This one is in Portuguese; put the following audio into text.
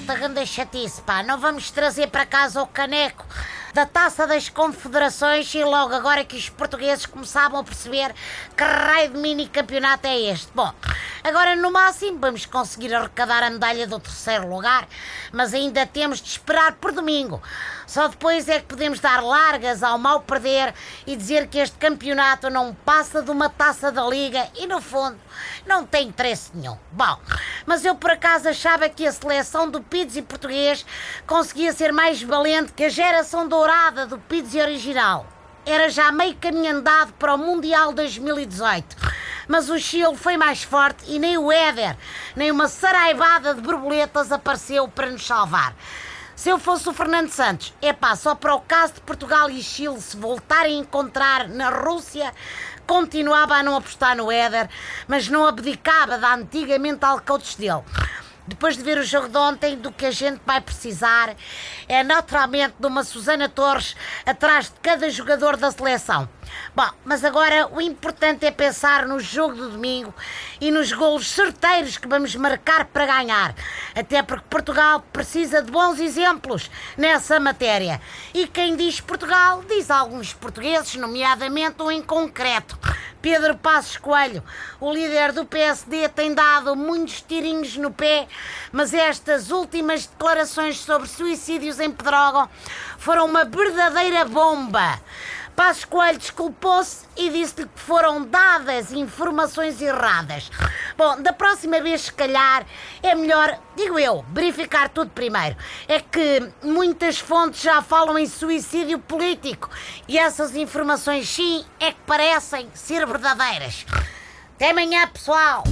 grande chatice, pá. Não vamos trazer para casa o caneco da Taça das Confederações e logo agora que os portugueses começavam a perceber que raio de mini campeonato é este. Bom, agora no máximo vamos conseguir arrecadar a medalha do terceiro lugar, mas ainda temos de esperar por domingo. Só depois é que podemos dar largas ao mal perder e dizer que este campeonato não passa de uma taça da liga e no fundo não tem interesse nenhum. Bom, mas eu por acaso achava que a seleção do Pizzi português conseguia ser mais valente que a geração dourada do Pizzi original. Era já meio caminho andado para o Mundial 2018. Mas o Chile foi mais forte e nem o Éder, nem uma saraivada de borboletas apareceu para nos salvar. Se eu fosse o Fernando Santos, é pá, só para o caso de Portugal e Chile se voltarem a encontrar na Rússia, continuava a não apostar no Éder, mas não abdicava da antiga mental coach dele. Depois de ver o jogo de ontem, do que a gente vai precisar é naturalmente de uma Susana Torres atrás de cada jogador da seleção. Bom, mas agora o importante é pensar no jogo do domingo e nos golos certeiros que vamos marcar para ganhar. Até porque Portugal precisa de bons exemplos nessa matéria. E quem diz Portugal diz alguns portugueses, nomeadamente um em concreto. Pedro Passos Coelho, o líder do PSD, tem dado muitos tirinhos no pé, mas estas últimas declarações sobre suicídios em Pedrógão foram uma verdadeira bomba. Passos Coelho desculpou-se e disse-lhe que foram dadas informações erradas. Bom, da próxima vez, se calhar, é melhor, digo eu, verificar tudo primeiro. É que muitas fontes já falam em suicídio político e essas informações, sim, é que parecem ser verdadeiras. Até amanhã, pessoal!